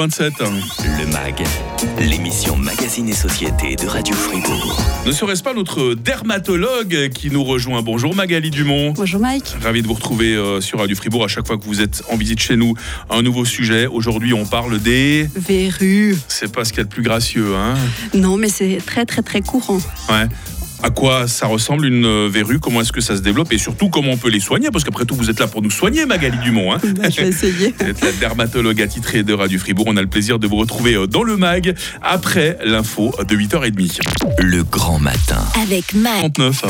27. Le MAG, l'émission Magazine et Société de Radio Fribourg. Ne serait-ce pas notre dermatologue qui nous rejoint Bonjour Magali Dumont. Bonjour Mike. Ravi de vous retrouver euh, sur Radio Fribourg à chaque fois que vous êtes en visite chez nous. Un nouveau sujet. Aujourd'hui, on parle des. Verrues. C'est pas ce qu'il y a de plus gracieux, hein Non, mais c'est très très très courant. Ouais. À quoi ça ressemble une euh, verrue? Comment est-ce que ça se développe? Et surtout, comment on peut les soigner? Parce qu'après tout, vous êtes là pour nous soigner, Magali Dumont. Hein Bah, je vais essayer. Vous êtes la dermatologue attitrée de Radio Fribourg. On a le plaisir de vous retrouver euh, dans le MAG après l'info de 8h30. Le grand matin. Avec Mag, 39.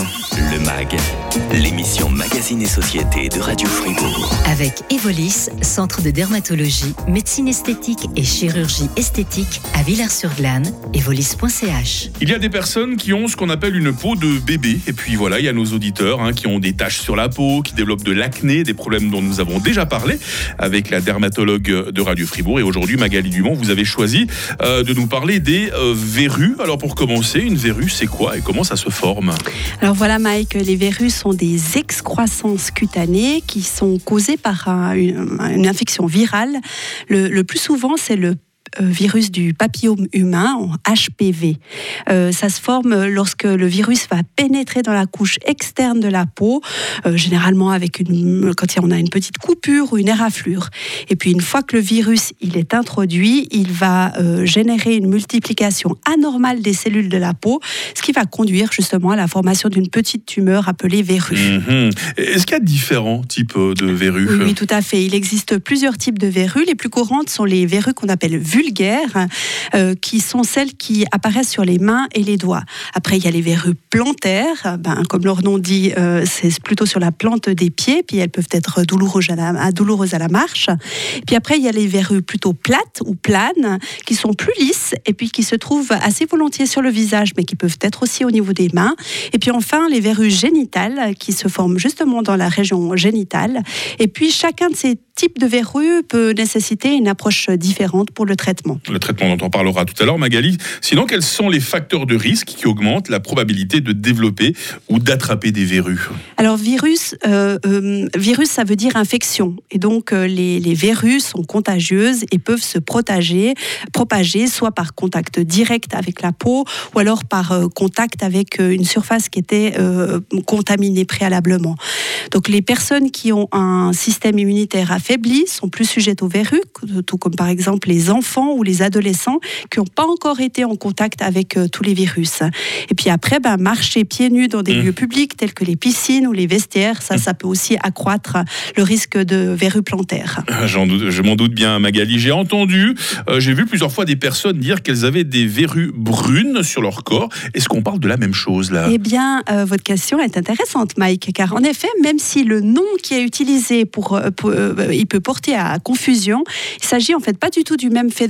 Le MAG, l'émission Magazine et Société de Radio Fribourg. avec Evolis, centre de dermatologie, médecine esthétique et chirurgie esthétique à Villars-sur-Glane, evolis.ch. Il y a des personnes qui ont ce qu'on appelle une peau de bébé. Et puis voilà, il y a nos auditeurs hein, qui ont des taches sur la peau, qui développent de l'acné, des problèmes dont nous avons déjà parlé avec la dermatologue de Radio Fribourg. Et aujourd'hui, Magali Dumont, vous avez choisi euh, de nous parler des euh, verrues. Alors pour commencer, une verrue, c'est quoi et comment ça se forme? Alors voilà Mike, les verrues sont des excroissances cutanées qui sont causées par un- une, infection virale. Le, le plus souvent, c'est le virus du papillome humain, en HPV. Euh, ça se forme lorsque le virus va pénétrer dans la couche externe de la peau, euh, généralement avec une, quand on a une petite coupure ou une éraflure. Et puis une fois que le virus il est introduit, il va euh, générer une multiplication anormale des cellules de la peau, ce qui va conduire justement à la formation d'une petite tumeur appelée verrue. Mhm. Est-ce qu'il y a différents types euh, de verrues Oui, oui, tout à fait. Il existe plusieurs types de verrues. Les plus courantes sont les verrues qu'on appelle vulgaires, euh, qui sont celles qui apparaissent sur les mains et les doigts. Après, il y a les verrues plantaires. Ben, comme leur nom dit, euh, c'est plutôt sur la plante des pieds, puis elles peuvent être douloureuses à la, douloureuses à marche. Puis après, il y a les verrues plutôt plates ou planes, qui sont plus lisses et puis qui se trouvent assez volontiers sur le visage, mais qui peuvent être aussi au niveau des mains. Et puis enfin, les verrues génitales, qui se forment justement dans la région génitale. Et puis chacun de ces types de verrues peut nécessiter une approche différente pour le traitement. Le traitement dont on parlera tout à l'heure, Magali. Sinon, quels sont les facteurs de risque qui augmentent la probabilité de développer ou d'attraper des verrues? Alors virus, euh, euh, virus, ça veut dire infection, et donc euh, les, les verrues sont contagieuses et peuvent se propager, propager soit par contact direct avec la peau, ou alors par contact avec une surface qui était contaminée préalablement. Donc les personnes qui ont un système immunitaire affaibli sont plus sujettes aux verrues, tout comme par exemple les enfants ou les adolescents qui n'ont pas encore été en contact avec euh, tous les virus. Et puis après, ben, marcher pieds nus dans des Mmh. lieux publics tels que les piscines ou les vestiaires, ça, ça peut aussi accroître le risque de verrues plantaires. Ah, doute- Je m'en doute bien, Magali. J'ai entendu, euh, j'ai vu plusieurs fois des personnes dire qu'elles avaient des verrues brunes sur leur corps. Est-ce qu'on parle de la même chose là? Eh bien, euh, votre question est intéressante, Mike, car en effet, même si le nom qui est utilisé pour, euh, pour, euh, il peut porter à confusion, il s'agit en fait pas du tout du même phénomène.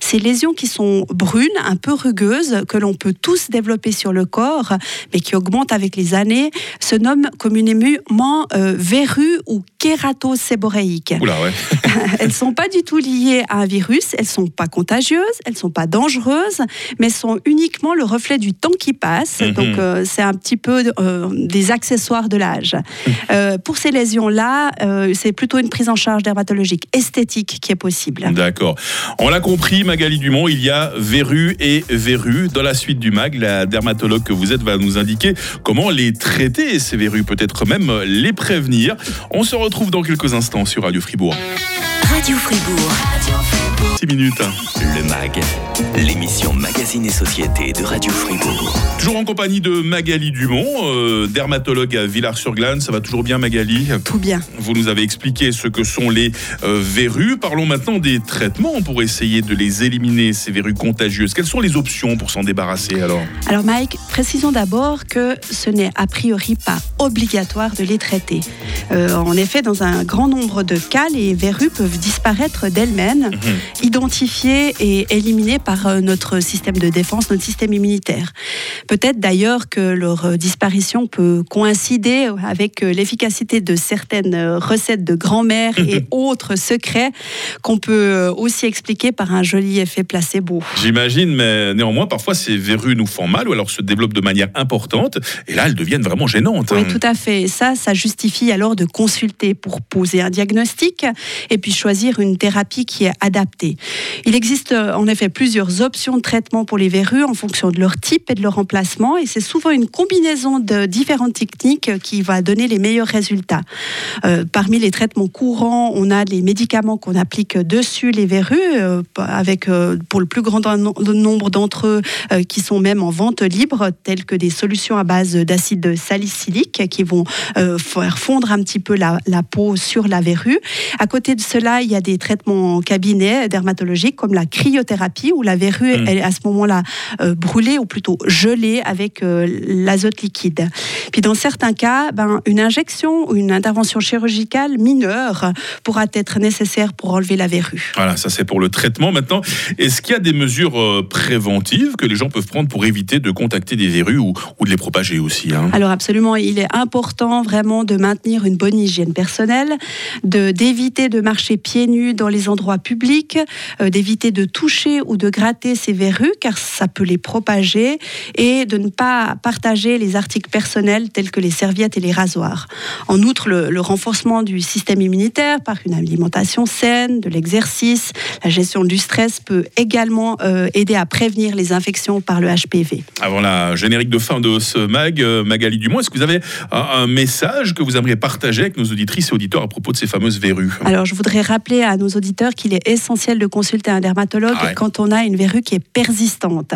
Ces lésions qui sont brunes, un peu rugueuses, que l'on peut tous développer sur le corps, mais qui augmentent avec les années, se nomment communément euh, verrues ou kératoséboriques. Oula, ouais. elles sont pas du tout liées à un virus, elles sont pas contagieuses, elles sont pas dangereuses, mais sont uniquement le reflet du temps qui passe. Mhm. Donc euh, c'est un petit peu euh, des accessoires de l'âge. Euh, pour ces lésions-là, c'est plutôt une prise en charge dermatologique esthétique qui est possible. D'accord. On l'a compris, Magali Dumont, il y a verrues et verrues. Dans la suite du MAG, la dermatologue que vous êtes va nous indiquer comment les traiter, ces verrues, peut-être même les prévenir. On se retrouve dans quelques instants sur Radio Fribourg. Radio Fribourg. 6 minutes. Le MAG, l'émission Magazine et Société de Radio Fribourg. Toujours en compagnie de Magali Dumont, euh, dermatologue à Villars-sur-Glane. Ça va toujours bien, Magali? Tout bien. Vous nous avez expliqué ce que sont les euh, verrues. Parlons maintenant des traitements pour essayer de les éliminer, ces verrues contagieuses. Quelles sont les options pour s'en débarrasser alors? Alors Mike, précisons d'abord que ce n'est a priori pas obligatoire de les traiter. Euh, en effet, dans un grand nombre de cas, les verrues peuvent disparaître d'elles-mêmes, identifiées et éliminées par euh, notre système de défense, notre système immunitaire. Peut-être d'ailleurs que leur euh, disparition peut coïncider avec euh, l'efficacité de certaines recettes de grand-mère et autres secrets qu'on peut aussi expliquer par un joli effet placebo. J'imagine, mais néanmoins, parfois ces verrues nous font mal ou alors se développent de manière importante et là, elles deviennent vraiment gênantes. Oui, hein. tout à fait. Et ça, ça justifie alors de consulter pour poser un diagnostic et puis choisir une thérapie qui est adaptée adapté. Il existe en effet plusieurs options de traitement pour les verrues en fonction de leur type et de leur emplacement et c'est souvent une combinaison de différentes techniques qui va donner les meilleurs résultats. Euh, parmi les traitements courants, on a les médicaments qu'on applique dessus les verrues, euh, avec euh, pour le plus grand nombre d'entre eux qui sont même en vente libre, tels que des solutions à base d'acide salicylique qui vont faire fondre un petit peu la, peau sur la verrue. À côté de cela, y a des traitements en cabinet dermatologiques comme la cryothérapie où la verrue mmh. est à ce moment-là brûlée ou plutôt gelée avec l'azote liquide. Puis dans certains cas, ben, une injection ou une intervention chirurgicale mineure pourra être nécessaire pour enlever la verrue. Voilà, ça c'est pour le traitement. Maintenant, est-ce qu'il y a des mesures euh, préventives que les gens peuvent prendre pour éviter de contacter des verrues ou, de les propager aussi hein? Alors absolument, il est important vraiment de maintenir une bonne hygiène personnelle, de d'éviter de marcher pieds nus dans les endroits publics, euh, d'éviter de toucher ou de gratter ces verrues car ça peut les propager et de ne pas partager les articles personnels tels que les serviettes et les rasoirs. En outre, le, renforcement du système immunitaire par une alimentation saine, de l'exercice, la gestion du stress peut également euh, aider à prévenir les infections par le HPV. Avant la générique de fin de ce mag, euh, Magali Dumont, est-ce que vous avez un, message que vous aimeriez partager avec nos auditrices et auditeurs à propos de ces fameuses verrues? Alors, je voudrais rappeler à nos auditeurs qu'il est essentiel de consulter un dermatologue ah quand on a une verrue qui est persistante,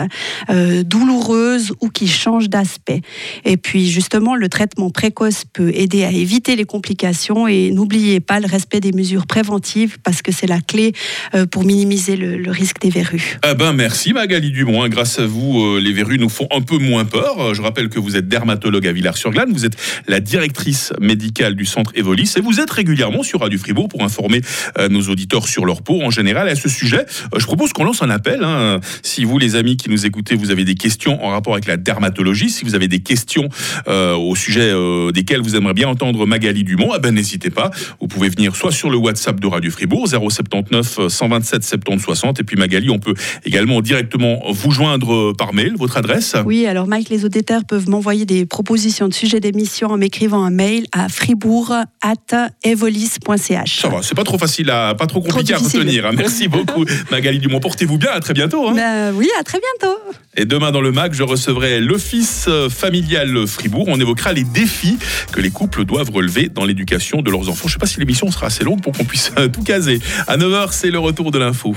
euh, douloureuse ou qui change d'aspect. Et puis justement, le traitement précoce peut aider à éviter les complications et n'oubliez pas le respect des mesures préventives parce que c'est la clé euh, pour minimiser le, risque des verrues. Eh ben merci Magali Dumont. Grâce à vous, euh, les verrues nous font un peu moins peur. Euh, je rappelle que vous êtes dermatologue à Villars-sur-Glane. Vous êtes la directrice médicale du centre Evolis et vous êtes régulièrement sur Radio Fribourg pour informer nos auditeurs sur leur peau en général. à ce sujet, je propose qu'on lance un appel. Hein. Si vous, les amis qui nous écoutez, vous avez des questions en rapport avec la dermatologie, si vous avez des questions euh, au sujet euh, desquelles vous aimeriez bien entendre Magali Dumont, eh ben, n'hésitez pas. Vous pouvez venir soit sur le WhatsApp de Radio Fribourg, 079 127 70 60. Et puis Magali, on peut également directement vous joindre par mail. Votre adresse? Oui, alors Mike, les auditeurs peuvent m'envoyer des propositions de sujets d'émission en m'écrivant un mail à fribourg.evolis.ch. Ça va, c'est pas trop facile, pas trop compliqué à retenir. Hein. Merci beaucoup Magali Dumont. Portez-vous bien, à très bientôt. Hein. Ben oui, à très bientôt. Et demain dans le MAC, je recevrai l'Office familial Fribourg. On évoquera les défis que les couples doivent relever dans l'éducation de leurs enfants. Je ne sais pas si l'émission sera assez longue pour qu'on puisse tout caser. À 9h, c'est le retour de l'info.